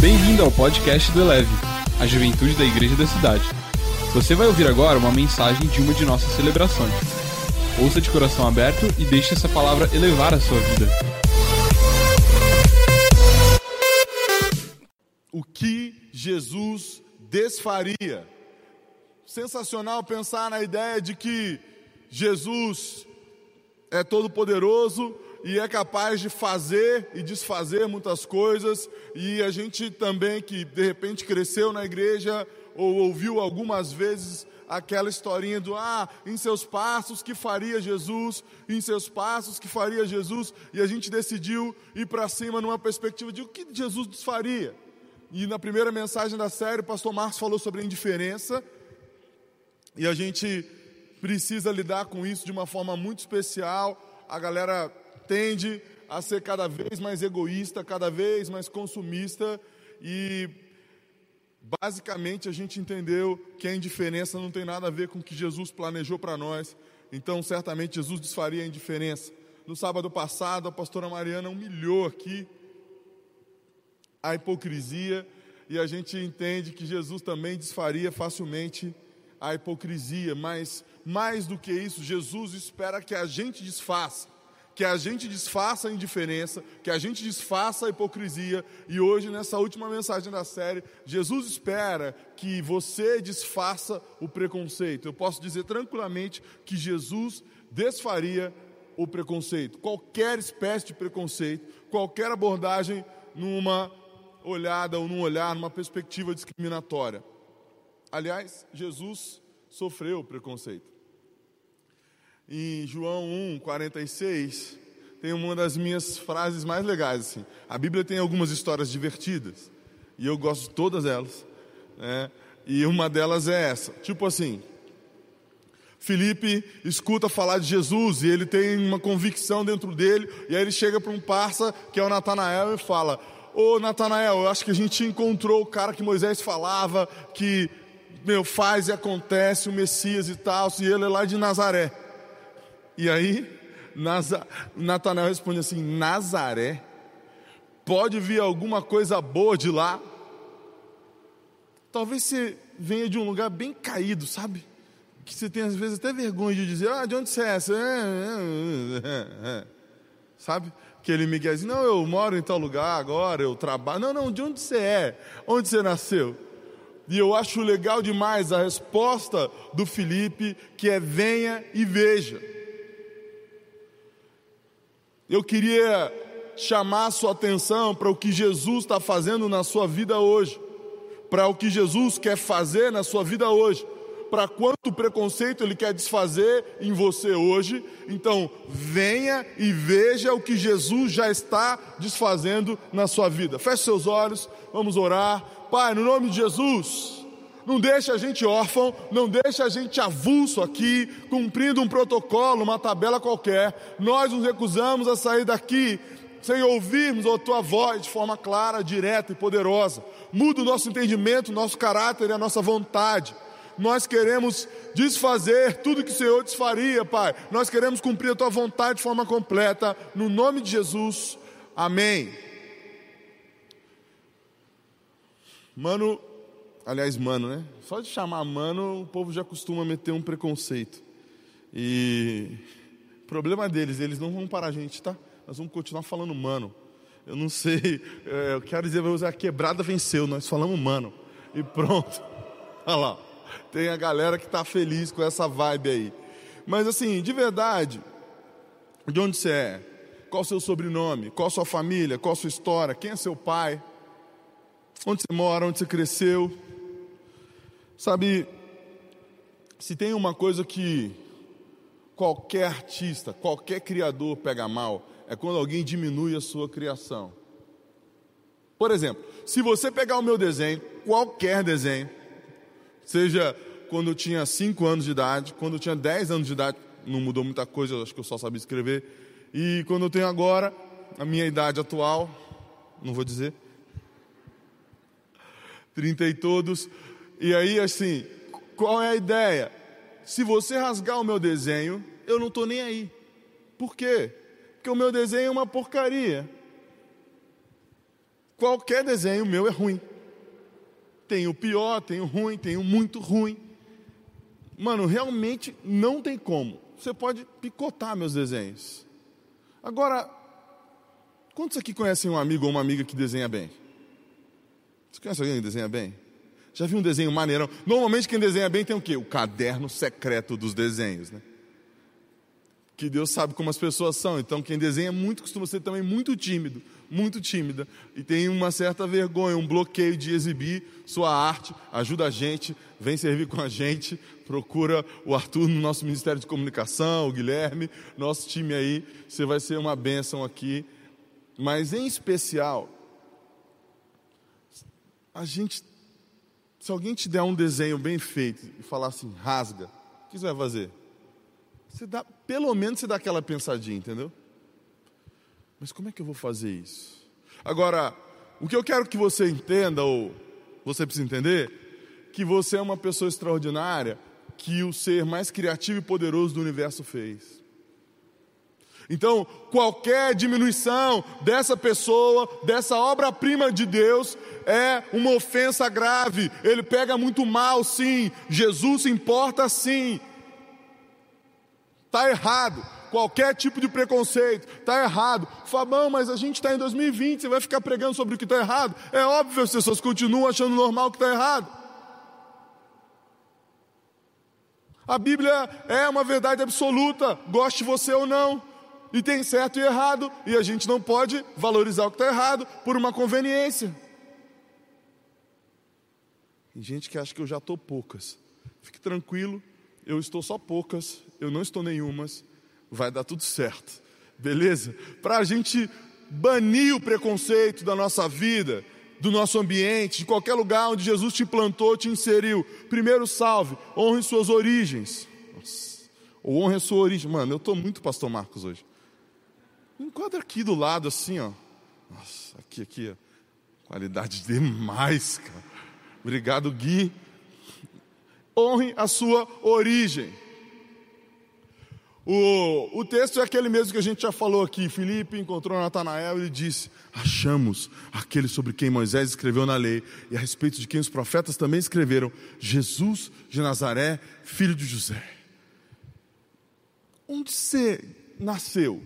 Bem-vindo ao podcast do Eleve, a juventude da igreja da cidade. Você vai ouvir agora uma mensagem de uma de nossas celebrações. Ouça de coração aberto e deixe essa palavra elevar a sua vida. O que Jesus desfaria? Sensacional pensar na ideia de que Jesus é todo poderoso e é capaz de fazer e desfazer muitas coisas, e a gente também que de repente cresceu na igreja ou ouviu algumas vezes aquela historinha do ah, em seus passos que faria Jesus, em seus passos que faria Jesus, e a gente decidiu ir para cima numa perspectiva de o que Jesus desfaria. E na primeira mensagem da série, o pastor Marcos falou sobre a indiferença, e a gente precisa lidar com isso de uma forma muito especial. A galera tende a ser cada vez mais egoísta, cada vez mais consumista e basicamente a gente entendeu que a indiferença não tem nada a ver com o que Jesus planejou para nós. Então, certamente Jesus desfaria a indiferença. No sábado passado, a pastora Mariana humilhou aqui a hipocrisia e a gente entende que Jesus também desfaria facilmente a hipocrisia, mas mais do que isso, Jesus espera que a gente desfaça, que a gente desfaça a indiferença, que a gente desfaça a hipocrisia. E hoje, nessa última mensagem da série, Jesus espera que você desfaça o preconceito. Eu posso dizer tranquilamente que Jesus desfaria o preconceito, qualquer espécie de preconceito, qualquer abordagem numa olhada ou num olhar, numa perspectiva discriminatória. Aliás, Jesus sofreu preconceito. Em João 1, 46, tem uma das minhas frases mais legais. Assim. A Bíblia tem algumas histórias divertidas, e eu gosto de todas elas. Né? E uma delas é essa: tipo assim, Felipe escuta falar de Jesus e ele tem uma convicção dentro dele, e aí ele chega para um parça, que é o Natanael, e fala: Ô Natanael, eu acho que a gente encontrou o cara que Moisés falava, que meu, faz e acontece, o Messias e tal, e ele é lá de Nazaré. E aí, Naza, Natanael responde assim: Nazaré? Pode vir alguma coisa boa de lá? Talvez você venha de um lugar bem caído, sabe? Que você tem às vezes até vergonha de dizer: Ah, de onde você é? Você é, é, é, sabe? Aquele Miguelzinho: Não, eu moro em tal lugar agora, eu trabalho. Não, não, de onde você é? Onde você nasceu? E eu acho legal demais a resposta do Felipe, que é venha e veja. Eu queria chamar a sua atenção para o que Jesus está fazendo na sua vida hoje, para o que Jesus quer fazer na sua vida hoje, para quanto preconceito Ele quer desfazer em você hoje. Então, venha e veja o que Jesus já está desfazendo na sua vida. Feche seus olhos, vamos orar. Pai, no nome de Jesus, não deixa a gente órfão, não deixa a gente avulso aqui, cumprindo um protocolo, uma tabela qualquer. Nós nos recusamos a sair daqui sem ouvirmos a tua voz de forma clara, direta e poderosa. Muda o nosso entendimento, nosso caráter e a nossa vontade. Nós queremos desfazer tudo que o Senhor desfaria, Pai. Nós queremos cumprir a tua vontade de forma completa. No nome de Jesus. Amém. Mano, aliás, mano, né? Só de chamar mano, o povo já costuma meter um preconceito. E problema deles, eles não vão parar a gente, tá? Nós vamos continuar falando mano. Eu não sei, é, eu quero dizer, a quebrada venceu, nós falamos mano. E pronto. Olha lá. Tem a galera que está feliz com essa vibe aí. Mas assim, de verdade, de onde você é? Qual o seu sobrenome? Qual a sua família? Qual a sua história? Quem é seu pai? onde você mora, onde você cresceu. Sabe, se tem uma coisa que qualquer artista, qualquer criador pega mal, é quando alguém diminui a sua criação. Por exemplo, se você pegar o meu desenho, qualquer desenho, seja quando eu tinha 5 anos de idade, quando eu tinha 10 anos de idade, não mudou muita coisa, acho que eu só sabia escrever, e quando eu tenho agora, a minha idade atual, não vou dizer, 30 e todos. E aí, assim, qual é a ideia? Se você rasgar o meu desenho, eu não estou nem aí. Por quê? Porque o meu desenho é uma porcaria. qualquer desenho meu é ruim. Tem o pior, tem o ruim, tem o muito ruim. Mano, realmente não tem como. Você pode picotar meus desenhos. Agora, quantos aqui conhecem um amigo ou uma amiga que desenha bem? Você conhece alguém que desenha bem? Já viu um desenho maneirão? Normalmente quem desenha bem tem o quê? O caderno secreto dos desenhos, né? Que Deus sabe como as pessoas são. Então quem desenha muito costuma ser também muito tímido, muito tímida e tem uma certa vergonha, um bloqueio de exibir sua arte. Ajuda a gente, vem servir com a gente. Procura o Arthur no nosso Ministério de Comunicação, o Guilherme, nosso time aí. Você vai ser uma bênção aqui. Mas em especial, a gente se alguém te der um desenho bem feito e falar assim, rasga, o que você vai fazer? Você dá, pelo menos você dá aquela pensadinha, entendeu? Mas como é que eu vou fazer isso? Agora, o que eu quero que você entenda, ou você precisa entender, que você é uma pessoa extraordinária que o ser mais criativo e poderoso do universo fez. Então, qualquer diminuição dessa pessoa, dessa obra-prima de Deus, é uma ofensa grave. Ele pega muito mal, sim. Jesus se importa, sim. Está errado. Qualquer tipo de preconceito está errado. Fabão, mas a gente está em 2020, você vai ficar pregando sobre o que está errado? É óbvio, as pessoas continuam achando normal que está errado. A Bíblia é uma verdade absoluta, goste você ou não e tem certo e errado, e a gente não pode valorizar o que está errado por uma conveniência. Tem gente que acha que eu já estou poucas. Fique tranquilo, eu estou só poucas, eu não estou nenhumas, vai dar tudo certo, beleza? Para a gente banir o preconceito da nossa vida, do nosso ambiente, de qualquer lugar onde Jesus te plantou, te inseriu. Primeiro salve, honre suas origens. Nossa, ou honre a sua origem. Mano, eu estou muito pastor Marcos hoje. Enquadra aqui do lado, assim, ó. Nossa, aqui, aqui, ó. Qualidade demais, cara. Obrigado, Gui. Honre a sua origem. O, o texto é aquele mesmo que a gente já falou aqui. Filipe encontrou Natanael e disse: Achamos aquele sobre quem Moisés escreveu na lei e a respeito de quem os profetas também escreveram, Jesus de Nazaré, filho de José. Onde você nasceu?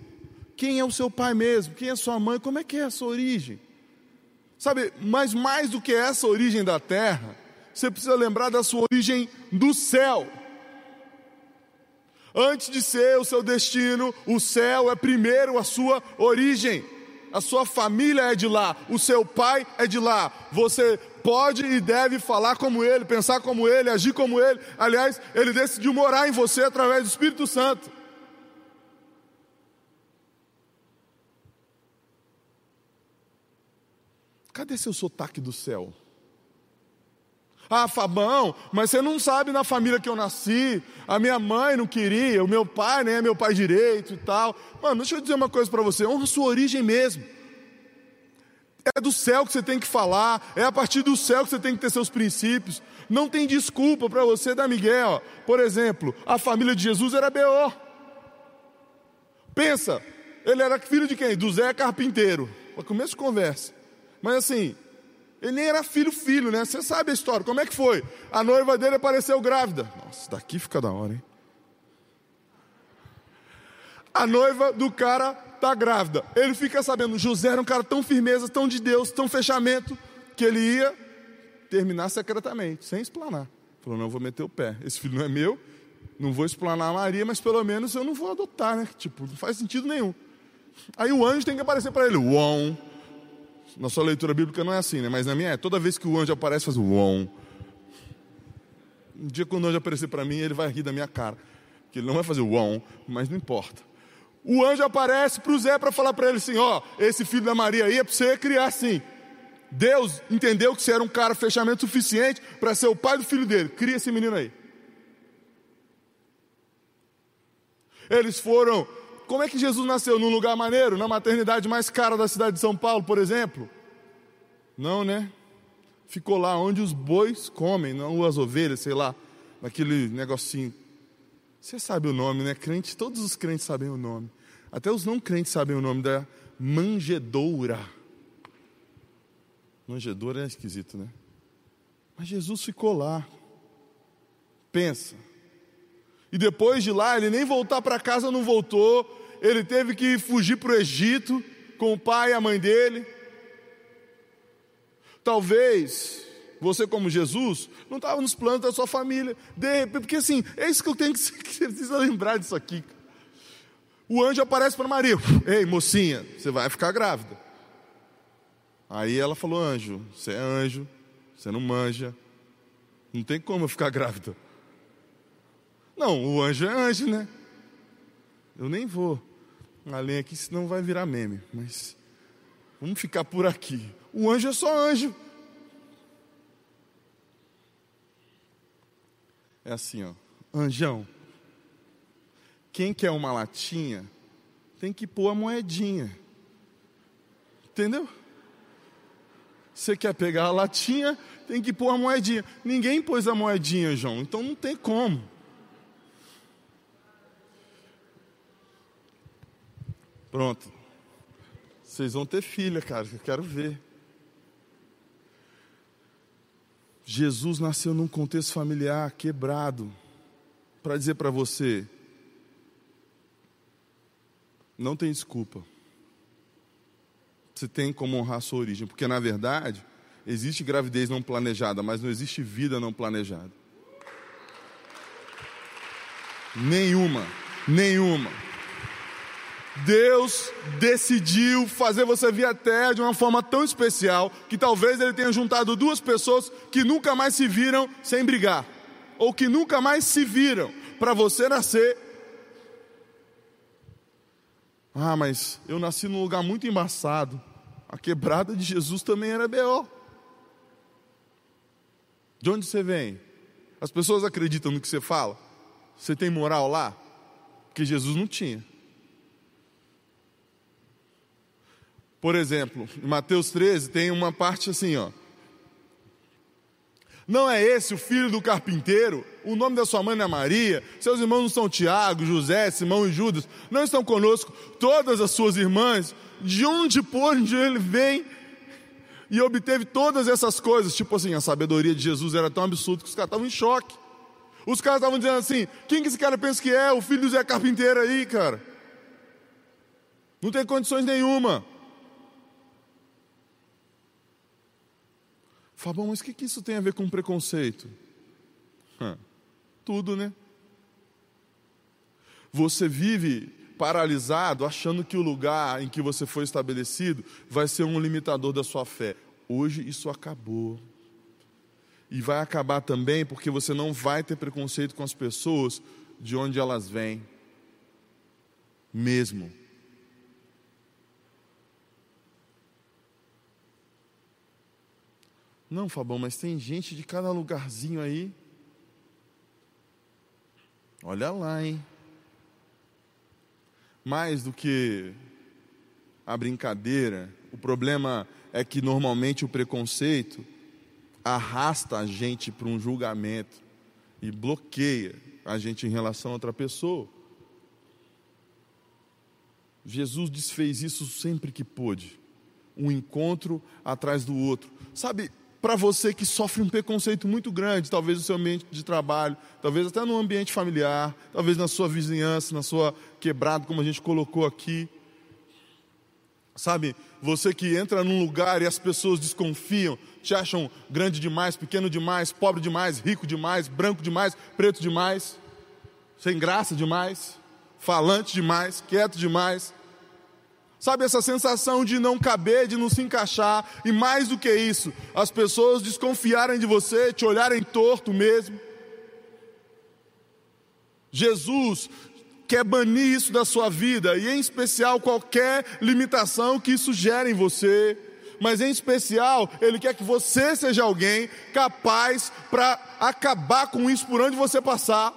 Quem é o seu pai mesmo, quem é sua mãe, como é que é a sua origem. Sabe, mas mais do que essa origem da terra, você precisa lembrar da sua origem do céu. Antes de ser o seu destino, o céu é primeiro a sua origem. A sua família é de lá, o seu pai é de lá. Você pode e deve falar como ele, pensar como ele, agir como ele. Aliás, ele decidiu morar em você através do Espírito Santo. Cadê seu sotaque do céu? Ah, Fabão, mas você não sabe na família que eu nasci. A minha mãe não queria, o meu pai nem é meu pai direito e tal. Mano, deixa eu dizer uma coisa para você: honra sua origem mesmo. É do céu que você tem que falar, é a partir do céu que você tem que ter seus princípios. Não tem desculpa para você dar Miguel. Por exemplo, a família de Jesus era B.O. Pensa, ele era filho de quem? Do Zé Carpinteiro. Para começo de conversa. Mas assim, ele nem era filho, filho, né? Você sabe a história. Como é que foi? A noiva dele apareceu grávida. Nossa, daqui fica da hora, hein? A noiva do cara tá grávida. Ele fica sabendo, José era um cara tão firmeza, tão de Deus, tão fechamento, que ele ia terminar secretamente, sem explanar. Falou, não, vou meter o pé. Esse filho não é meu, não vou explanar a Maria, mas pelo menos eu não vou adotar, né? Tipo, não faz sentido nenhum. Aí o anjo tem que aparecer para ele. Uom, na sua leitura bíblica não é assim, né? Mas na minha é. Toda vez que o anjo aparece, faz o um. Dia quando o anjo aparecer para mim, ele vai rir da minha cara. Que ele não vai fazer um, mas não importa. O anjo aparece para o Zé para falar para ele assim: ó, esse filho da Maria aí é para você criar assim. Deus entendeu que você era um cara fechamento suficiente para ser o pai do filho dele. Cria esse menino aí. Eles foram como é que Jesus nasceu? Num lugar maneiro? Na maternidade mais cara da cidade de São Paulo, por exemplo? Não, né? Ficou lá onde os bois comem, não as ovelhas, sei lá, naquele negocinho. Você sabe o nome, né? Crente, todos os crentes sabem o nome. Até os não crentes sabem o nome da manjedoura. Manjedoura é esquisito, né? Mas Jesus ficou lá. Pensa. E depois de lá, ele nem voltar para casa não voltou. Ele teve que fugir para o Egito com o pai e a mãe dele. Talvez você, como Jesus, não estava nos planos da sua família. De, porque assim, é isso que eu tenho que, que precisa lembrar disso aqui. O anjo aparece para Maria: Ei, mocinha, você vai ficar grávida. Aí ela falou: Anjo, você é anjo, você não manja, não tem como eu ficar grávida. Não, o anjo é anjo, né? Eu nem vou além aqui, senão vai virar meme. Mas vamos ficar por aqui. O anjo é só anjo. É assim, ó. Anjão, quem quer uma latinha tem que pôr a moedinha. Entendeu? Você quer pegar a latinha, tem que pôr a moedinha. Ninguém pôs a moedinha, João, então não tem como. Pronto. Vocês vão ter filha, cara, eu quero ver. Jesus nasceu num contexto familiar quebrado. Para dizer para você, não tem desculpa. Você tem como honrar a sua origem, porque na verdade existe gravidez não planejada, mas não existe vida não planejada. Nenhuma, nenhuma. Deus decidiu fazer você vir à Terra de uma forma tão especial que talvez Ele tenha juntado duas pessoas que nunca mais se viram sem brigar, ou que nunca mais se viram, para você nascer. Ah, mas eu nasci num lugar muito embaçado. A quebrada de Jesus também era B.O. De onde você vem? As pessoas acreditam no que você fala? Você tem moral lá? Porque Jesus não tinha. Por exemplo, em Mateus 13 tem uma parte assim, ó. Não é esse o filho do carpinteiro? O nome da sua mãe não é Maria? Seus irmãos não são Tiago, José, Simão e Judas? Não estão conosco todas as suas irmãs? De onde, por onde ele vem e obteve todas essas coisas? Tipo assim, a sabedoria de Jesus era tão absurda que os caras estavam em choque. Os caras estavam dizendo assim: quem que esse cara pensa que é? O filho do Zé Carpinteiro aí, cara. Não tem condições nenhuma. Fabão, mas o que, que isso tem a ver com preconceito? Tudo, né? Você vive paralisado, achando que o lugar em que você foi estabelecido vai ser um limitador da sua fé. Hoje isso acabou. E vai acabar também porque você não vai ter preconceito com as pessoas de onde elas vêm. Mesmo. Não, Fabão, mas tem gente de cada lugarzinho aí. Olha lá, hein? Mais do que a brincadeira, o problema é que normalmente o preconceito arrasta a gente para um julgamento e bloqueia a gente em relação a outra pessoa. Jesus desfez isso sempre que pôde, um encontro atrás do outro. Sabe, para você que sofre um preconceito muito grande, talvez no seu ambiente de trabalho, talvez até no ambiente familiar, talvez na sua vizinhança, na sua quebrada, como a gente colocou aqui. Sabe, você que entra num lugar e as pessoas desconfiam, te acham grande demais, pequeno demais, pobre demais, rico demais, branco demais, preto demais, sem graça demais, falante demais, quieto demais. Sabe essa sensação de não caber, de não se encaixar, e mais do que isso, as pessoas desconfiarem de você, te olharem torto mesmo. Jesus quer banir isso da sua vida, e em especial qualquer limitação que isso gere em você. Mas em especial, Ele quer que você seja alguém capaz para acabar com isso por onde você passar.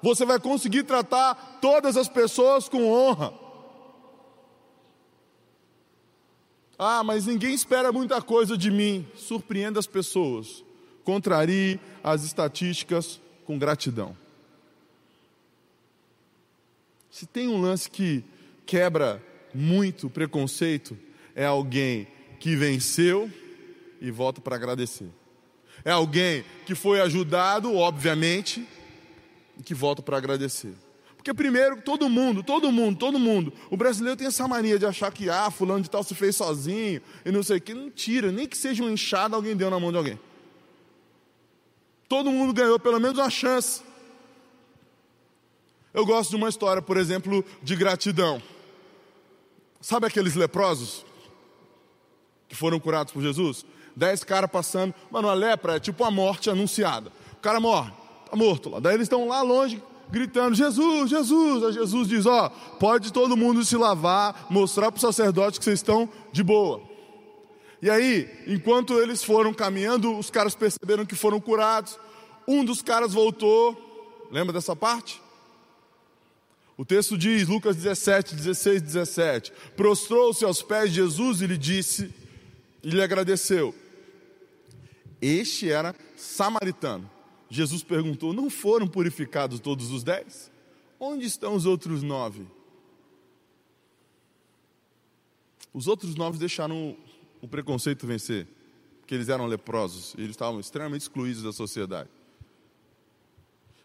Você vai conseguir tratar todas as pessoas com honra. Ah, mas ninguém espera muita coisa de mim. Surpreenda as pessoas. Contrarie as estatísticas com gratidão. Se tem um lance que quebra muito preconceito, é alguém que venceu e volta para agradecer. É alguém que foi ajudado, obviamente, e que volta para agradecer. Porque primeiro, todo mundo, todo mundo, todo mundo. O brasileiro tem essa mania de achar que, ah, fulano de tal se fez sozinho e não sei o que. Mentira, nem que seja um inchado, alguém deu na mão de alguém. Todo mundo ganhou pelo menos uma chance. Eu gosto de uma história, por exemplo, de gratidão. Sabe aqueles leprosos que foram curados por Jesus? Dez caras passando. Mano, a lepra é tipo a morte anunciada. O cara morre, tá morto lá. Daí eles estão lá longe, gritando: Jesus, Jesus. Aí Jesus diz: Ó, pode todo mundo se lavar, mostrar para o sacerdote que vocês estão de boa. E aí, enquanto eles foram caminhando, os caras perceberam que foram curados. Um dos caras voltou, lembra dessa parte? O texto diz, Lucas 17, 16, 17: Prostrou-se aos pés de Jesus e lhe disse, e lhe agradeceu. Este era samaritano. Jesus perguntou: Não foram purificados todos os dez? Onde estão os outros nove? Os outros nove deixaram o preconceito vencer, porque eles eram leprosos, eles estavam extremamente excluídos da sociedade.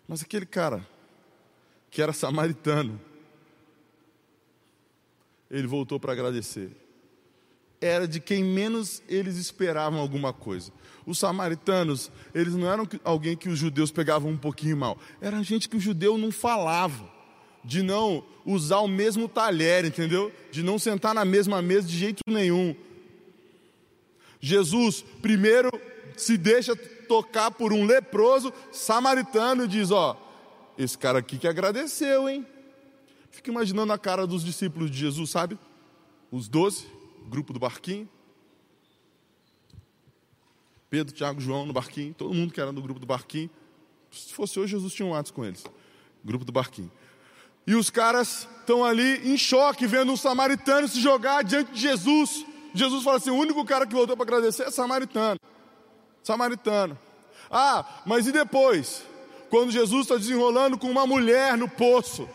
Mas aquele cara, que era samaritano, ele voltou para agradecer. Era de quem menos eles esperavam alguma coisa. Os samaritanos, eles não eram alguém que os judeus pegavam um pouquinho mal. Era gente que o judeu não falava. De não usar o mesmo talher, entendeu? De não sentar na mesma mesa de jeito nenhum. Jesus, primeiro, se deixa tocar por um leproso samaritano e diz: Ó, esse cara aqui que agradeceu, hein? Fica imaginando a cara dos discípulos de Jesus, sabe? Os doze, grupo do barquinho. Pedro, Tiago, João no barquinho, todo mundo que era do grupo do barquinho. Se fosse hoje, Jesus tinha um ato com eles. Grupo do barquinho. E os caras estão ali em choque, vendo um samaritano se jogar diante de Jesus. Jesus fala assim: o único cara que voltou para agradecer é samaritano. Samaritano. Ah, mas e depois? Quando Jesus está desenrolando com uma mulher no poço.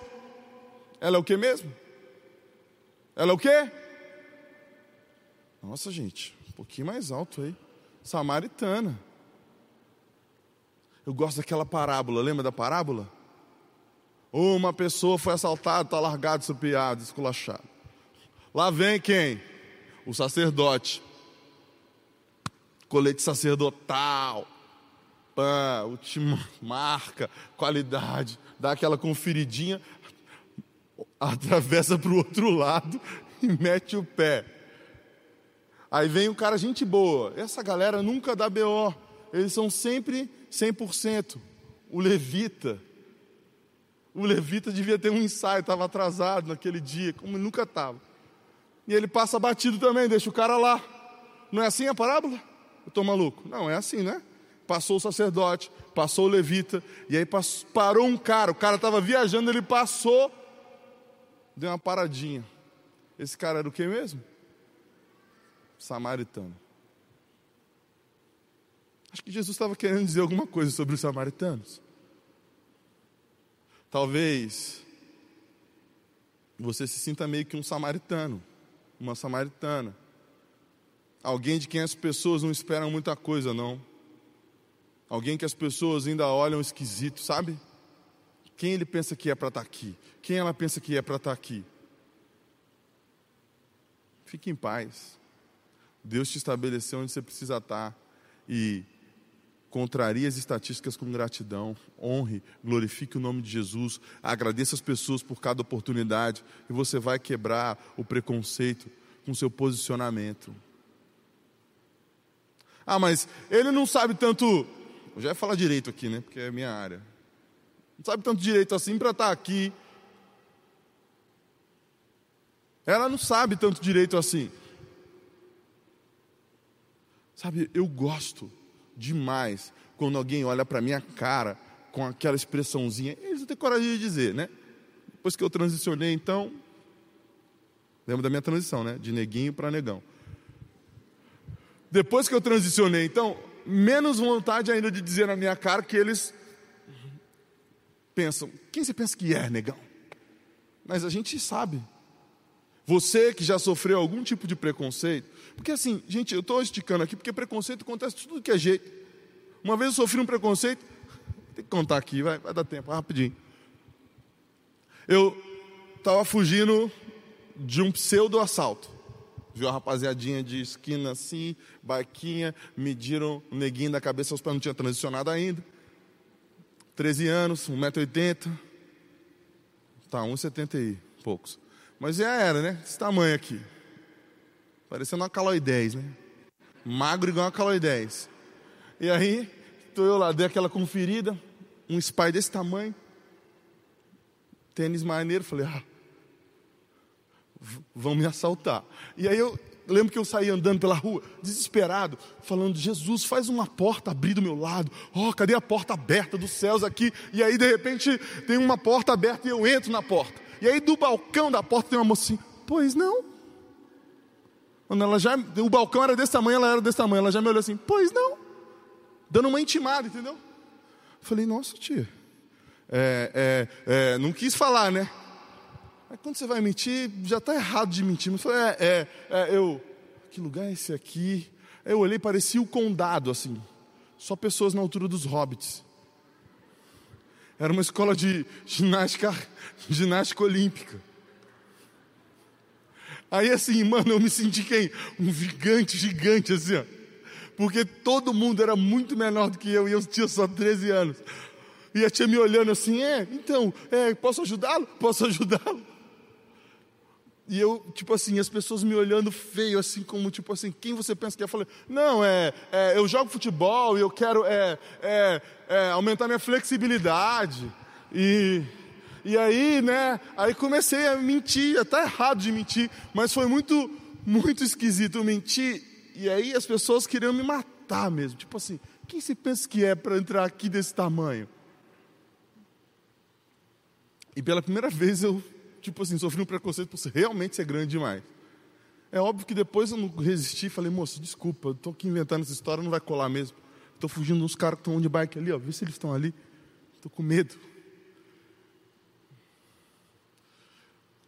Ela é o que mesmo? Ela é o que? Nossa, gente, um pouquinho mais alto aí samaritana. Eu gosto daquela parábola, lembra da parábola? Uma pessoa foi assaltada, está largado, estrupiado, esculachado. Lá vem quem? O sacerdote. Colete sacerdotal. Pã, última marca, qualidade. Dá aquela conferidinha, atravessa para o outro lado e mete o pé. Aí vem o cara, gente boa. Essa galera nunca dá BO. Eles são sempre 100%. O levita. O levita devia ter um ensaio, estava atrasado naquele dia, como nunca estava. E ele passa batido também, deixa o cara lá. Não é assim a parábola? Eu estou maluco? Não, é assim, né? Passou o sacerdote, passou o levita, e aí passou, parou um cara. O cara estava viajando, ele passou, deu uma paradinha. Esse cara era o que mesmo? Samaritano. Acho que Jesus estava querendo dizer alguma coisa sobre os samaritanos. Talvez você se sinta meio que um samaritano, uma samaritana. Alguém de quem as pessoas não esperam muita coisa, não. Alguém que as pessoas ainda olham esquisito, sabe? Quem ele pensa que é para estar tá aqui? Quem ela pensa que é para estar tá aqui? Fique em paz. Deus te estabeleceu onde você precisa estar e contraria as estatísticas com gratidão, honre, glorifique o nome de Jesus, agradeça as pessoas por cada oportunidade e você vai quebrar o preconceito com seu posicionamento. Ah, mas ele não sabe tanto. Eu já ia falar direito aqui, né? Porque é minha área. Não sabe tanto direito assim para estar aqui. Ela não sabe tanto direito assim. Sabe, eu gosto demais quando alguém olha para minha cara com aquela expressãozinha. Eles não têm coragem de dizer, né? Depois que eu transicionei, então. Lembra da minha transição, né? De neguinho para negão. Depois que eu transicionei, então, menos vontade ainda de dizer na minha cara que eles pensam: quem você pensa que é, negão? Mas a gente sabe. Você que já sofreu algum tipo de preconceito, porque assim, gente, eu estou esticando aqui porque preconceito acontece tudo que é jeito. Uma vez eu sofri um preconceito, tem que contar aqui, vai, vai dar tempo, rapidinho. Eu estava fugindo de um pseudo assalto. Viu a rapaziadinha de esquina assim, barquinha, mediram o neguinho da cabeça aos pés, não tinha transicionado ainda. 13 anos, 1,80m. Tá, 1,70 e poucos. Mas já era, né? Esse tamanho aqui. Parecendo uma Caloi 10, né? Magro igual uma Caloi 10. E aí, tô eu lá, dei aquela conferida, um spy desse tamanho, tênis maneiro, falei, ah, vão me assaltar. E aí eu lembro que eu saí andando pela rua, desesperado, falando: Jesus, faz uma porta abrir do meu lado. Oh, cadê a porta aberta dos céus aqui? E aí, de repente, tem uma porta aberta e eu entro na porta. E aí, do balcão da porta, tem uma mocinha: Pois não. Quando ela já, o balcão era desse tamanho, ela era desse tamanho. Ela já me olhou assim: Pois não. Dando uma intimada, entendeu? Eu falei: Nossa, tia. É, é, é, não quis falar, né? Aí quando você vai mentir, já está errado de mentir. Mas falei, é, é, é, eu, que lugar é esse aqui? Eu olhei, parecia o condado, assim. Só pessoas na altura dos hobbits. Era uma escola de ginástica, ginástica olímpica. Aí assim, mano, eu me senti quem? Um gigante, gigante, assim, ó. Porque todo mundo era muito menor do que eu e eu tinha só 13 anos. E a tia me olhando assim, é, então, é, posso ajudá-lo? Posso ajudá-lo? E eu, tipo assim, as pessoas me olhando feio, assim, como, tipo assim, quem você pensa que é? Eu falei, não, é, é eu jogo futebol e eu quero é, é, é, aumentar minha flexibilidade. E, e aí, né, aí comecei a mentir, até errado de mentir, mas foi muito, muito esquisito mentir. E aí as pessoas queriam me matar mesmo, tipo assim, quem se pensa que é para entrar aqui desse tamanho? E pela primeira vez eu tipo assim, sofri um preconceito por realmente ser grande demais. É óbvio que depois eu não resisti, falei, moço, desculpa, estou aqui inventando essa história, não vai colar mesmo. Estou fugindo dos caras que estão de bike ali, ó, vê se eles estão ali. Estou com medo.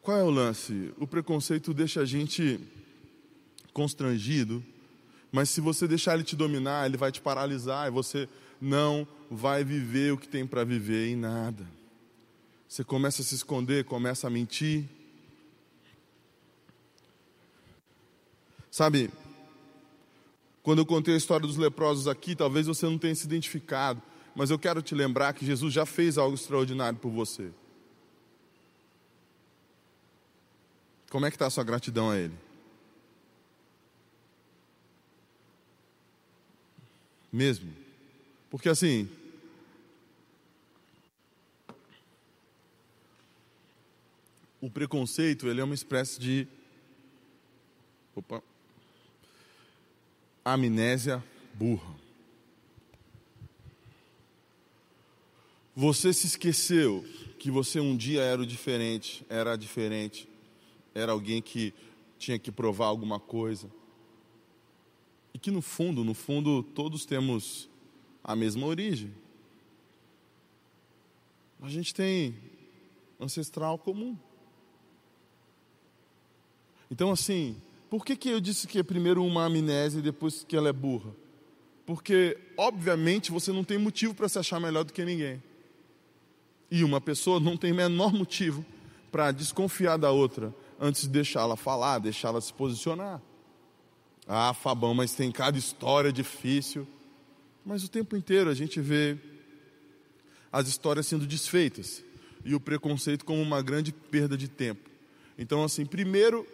Qual é o lance? O preconceito deixa a gente constrangido, mas se você deixar ele te dominar, ele vai te paralisar e você não vai viver o que tem para viver em nada. Você começa a se esconder, começa a mentir. Sabe, quando eu contei a história dos leprosos aqui, talvez você não tenha se identificado, mas eu quero te lembrar que Jesus já fez algo extraordinário por você. Como é que está a sua gratidão a Ele? Mesmo? Porque assim, o preconceito ele é uma espécie de opa, amnésia burra. Você se esqueceu que você um dia era o diferente, era diferente, era alguém que tinha que provar alguma coisa. E que no fundo, no fundo, todos temos a mesma origem. A gente tem ancestral comum. Então, assim, por que, que eu disse que é primeiro uma amnésia e depois que ela é burra? Porque, obviamente, você não tem motivo para se achar melhor do que ninguém. E uma pessoa não tem menor motivo para desconfiar da outra antes de deixá-la falar, deixá-la se posicionar. Ah, Fabão, mas tem cada história difícil. Mas o tempo inteiro a gente vê as histórias sendo desfeitas e o preconceito como uma grande perda de tempo. Então, assim, primeiro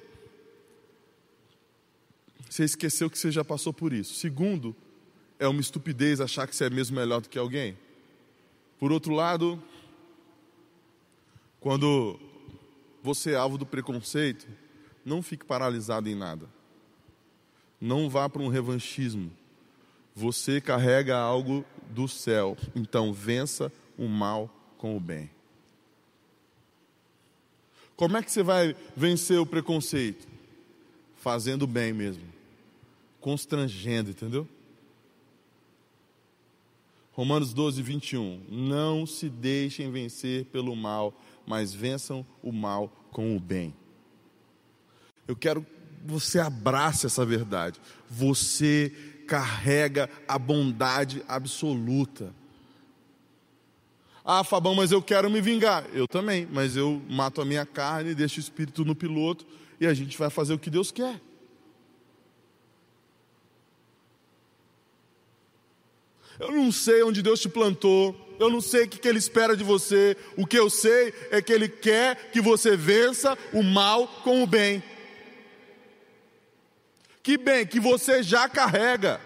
você esqueceu que você já passou por isso. Segundo, é uma estupidez achar que você é mesmo melhor do que alguém. Por outro lado, quando você é alvo do preconceito, não fique paralisado em nada. Não vá para um revanchismo. Você carrega algo do céu, então vença o mal com o bem. Como é que você vai vencer o preconceito? Fazendo bem mesmo constrangendo, entendeu? Romanos 12, 21. Não se deixem vencer pelo mal, mas vençam o mal com o bem. Eu quero que você abrace essa verdade. Você carrega a bondade absoluta. Ah, Fabão, mas eu quero me vingar. Eu também, mas eu mato a minha carne, deixo o espírito no piloto e a gente vai fazer o que Deus quer. Eu não sei onde Deus te plantou, eu não sei o que Ele espera de você. O que eu sei é que Ele quer que você vença o mal com o bem. Que bem que você já carrega.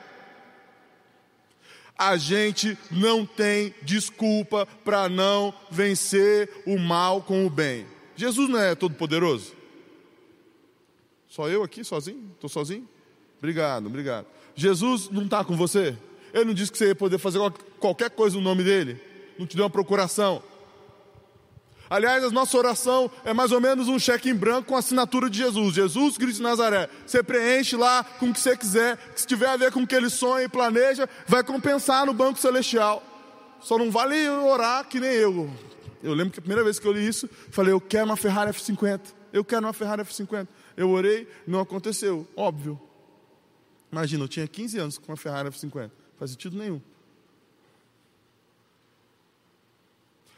A gente não tem desculpa para não vencer o mal com o bem. Jesus não é todo poderoso? Só eu aqui sozinho? Estou sozinho? Obrigado, obrigado. Jesus não está com você? Ele não disse que você ia poder fazer qualquer coisa no nome dele? Não te deu uma procuração? Aliás, a nossa oração é mais ou menos um cheque em branco com a assinatura de Jesus. Jesus Cristo de Nazaré. Você preenche lá com o que você quiser, que se tiver a ver com o que ele sonha e planeja, vai compensar no banco celestial. Só não vale orar que nem eu. Eu lembro que a primeira vez que eu li isso, falei, eu quero uma Ferrari F50. Eu quero uma Ferrari F50. Eu orei, não aconteceu. Óbvio. Imagina, eu tinha 15 anos com uma Ferrari F50 faz sentido nenhum.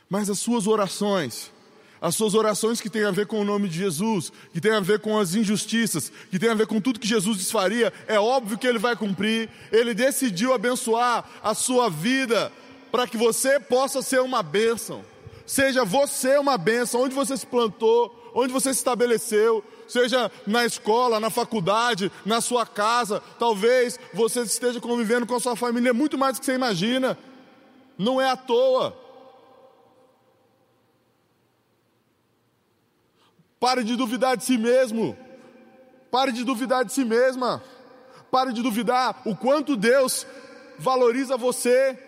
Mas as suas orações, as suas orações que têm a ver com o nome de Jesus, que têm a ver com as injustiças, que têm a ver com tudo que Jesus desfaria, é óbvio que Ele vai cumprir. Ele decidiu abençoar a sua vida para que você possa ser uma bênção. Seja você uma bênção, onde você se plantou, onde você se estabeleceu, seja na escola, na faculdade, na sua casa. Talvez você esteja convivendo com a sua família muito mais do que você imagina. Não é à toa. Pare de duvidar de si mesmo. Pare de duvidar de si mesma. Pare de duvidar o quanto Deus valoriza você.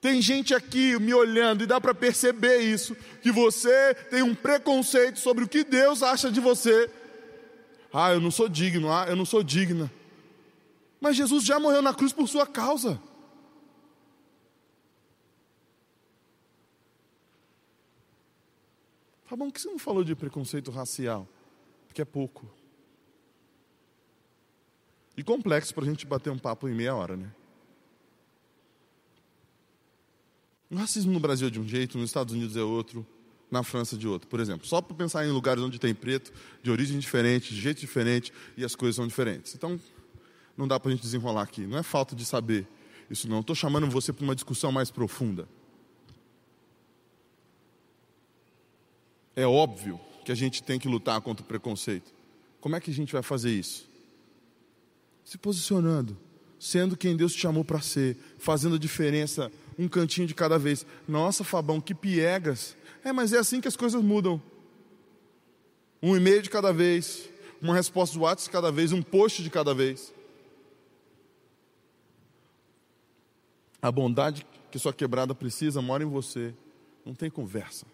Tem gente aqui me olhando e dá para perceber isso, que você tem um preconceito sobre o que Deus acha de você. Ah, eu não sou digno, ah, eu não sou digna. Mas Jesus já morreu na cruz por sua causa. Tá bom, que você não falou de preconceito racial? Porque é pouco. E complexo para a gente bater um papo em meia hora, né? O racismo no Brasil é de um jeito, nos Estados Unidos é outro, na França de outro. Por exemplo, só para pensar em lugares onde tem preto, de origem diferente, de jeito diferente e as coisas são diferentes. Então, não dá para a gente desenrolar aqui. Não é falta de saber isso, não. Estou chamando você para uma discussão mais profunda. É óbvio que a gente tem que lutar contra o preconceito. Como é que a gente vai fazer isso? Se posicionando, sendo quem Deus te chamou para ser, fazendo a diferença um cantinho de cada vez. Nossa, Fabão, que piegas. É, mas é assim que as coisas mudam. Um e-mail de cada vez, uma resposta do WhatsApp de cada vez, um post de cada vez. A bondade que sua quebrada precisa mora em você. Não tem conversa.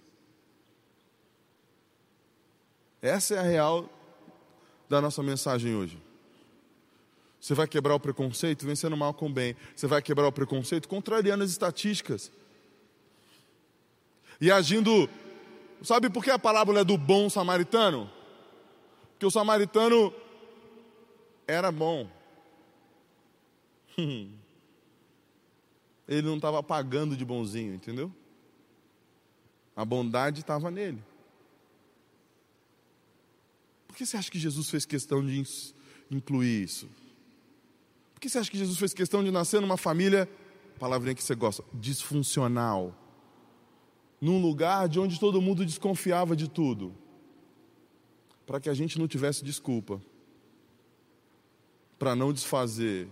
Essa é a real da nossa mensagem hoje. Você vai quebrar o preconceito vencendo mal com bem. Você vai quebrar o preconceito contrariando as estatísticas. E agindo. Sabe por que a parábola é do bom samaritano? Porque o samaritano era bom. Ele não estava pagando de bonzinho, entendeu? A bondade estava nele. Por que você acha que Jesus fez questão de incluir isso? Que você acha que Jesus fez questão de nascer numa família, palavrinha que você gosta, disfuncional? Num lugar de onde todo mundo desconfiava de tudo. Para que a gente não tivesse desculpa. Para não desfazer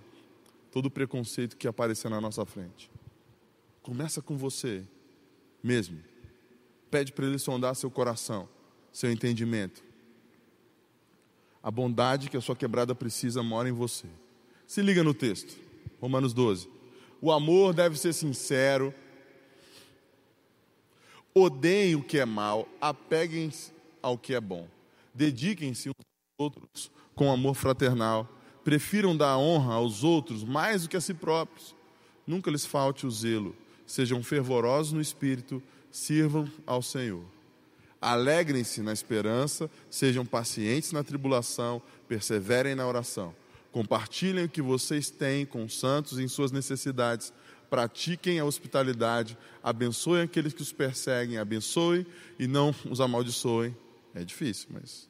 todo o preconceito que aparecer na nossa frente. Começa com você mesmo. Pede para ele sondar seu coração, seu entendimento. A bondade que a sua quebrada precisa mora em você. Se liga no texto, Romanos 12. O amor deve ser sincero. Odeiem o que é mal, apeguem-se ao que é bom. Dediquem-se uns aos outros com amor fraternal. Prefiram dar honra aos outros mais do que a si próprios. Nunca lhes falte o zelo. Sejam fervorosos no espírito, sirvam ao Senhor. Alegrem-se na esperança, sejam pacientes na tribulação, perseverem na oração. Compartilhem o que vocês têm com os santos em suas necessidades. Pratiquem a hospitalidade, abençoem aqueles que os perseguem, abençoem e não os amaldiçoem. É difícil, mas.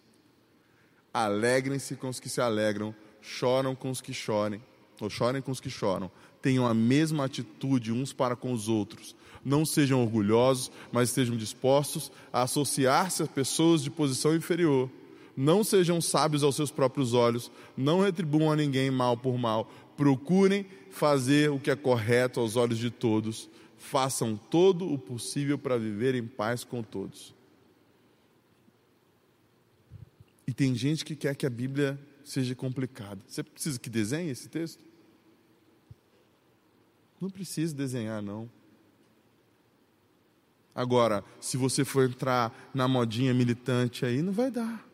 Alegrem-se com os que se alegram, choram com os que chorem, ou chorem com os que choram. Tenham a mesma atitude uns para com os outros não sejam orgulhosos, mas estejam dispostos a associar-se a pessoas de posição inferior. Não sejam sábios aos seus próprios olhos, não retribuam a ninguém mal por mal. Procurem fazer o que é correto aos olhos de todos. Façam todo o possível para viver em paz com todos. E tem gente que quer que a Bíblia seja complicada. Você precisa que desenhe esse texto? Não precisa desenhar, não. Agora, se você for entrar na modinha militante aí, não vai dar.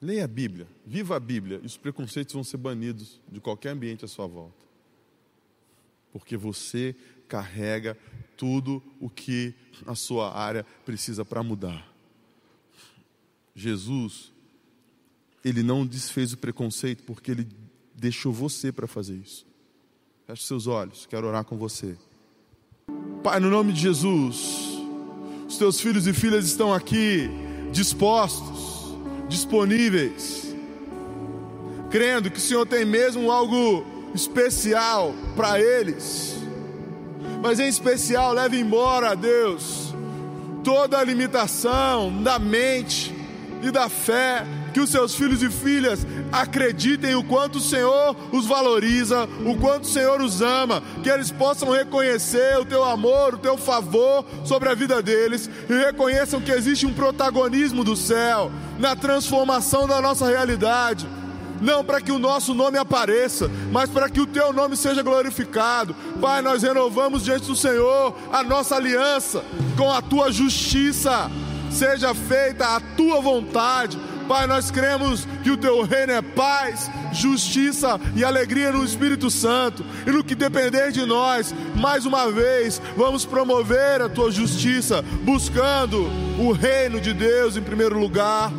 Leia a Bíblia, viva a Bíblia, e os preconceitos vão ser banidos de qualquer ambiente à sua volta. Porque você carrega tudo o que a sua área precisa para mudar. Jesus, ele não desfez o preconceito porque ele deixou você para fazer isso. Feche seus olhos, quero orar com você. Pai, no nome de Jesus, os teus filhos e filhas estão aqui dispostos, disponíveis, crendo que o Senhor tem mesmo algo especial para eles. Mas em especial, leve embora, Deus, toda a limitação da mente e da fé que os seus filhos e filhas acreditem o quanto o Senhor os valoriza, o quanto o Senhor os ama, que eles possam reconhecer o teu amor, o teu favor sobre a vida deles e reconheçam que existe um protagonismo do céu na transformação da nossa realidade não para que o nosso nome apareça, mas para que o teu nome seja glorificado. Pai, nós renovamos diante do Senhor a nossa aliança com a tua justiça, seja feita a tua vontade Pai, nós cremos que o teu reino é paz, justiça e alegria no Espírito Santo. E no que depender de nós, mais uma vez, vamos promover a tua justiça, buscando o reino de Deus em primeiro lugar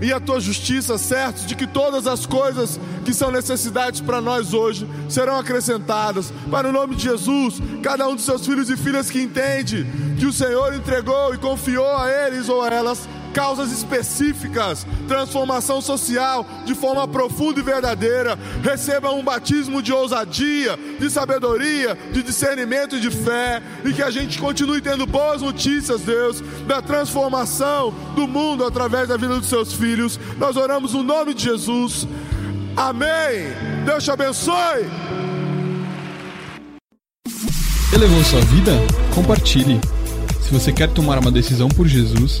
e a tua justiça, certos de que todas as coisas que são necessidades para nós hoje serão acrescentadas. Para o nome de Jesus, cada um dos seus filhos e filhas que entende que o Senhor entregou e confiou a eles ou a elas causas específicas, transformação social de forma profunda e verdadeira. Receba um batismo de ousadia, de sabedoria, de discernimento e de fé, e que a gente continue tendo boas notícias, Deus, da transformação do mundo através da vida dos seus filhos. Nós oramos no nome de Jesus. Amém. Deus te abençoe. Elevou sua vida? Compartilhe. Se você quer tomar uma decisão por Jesus,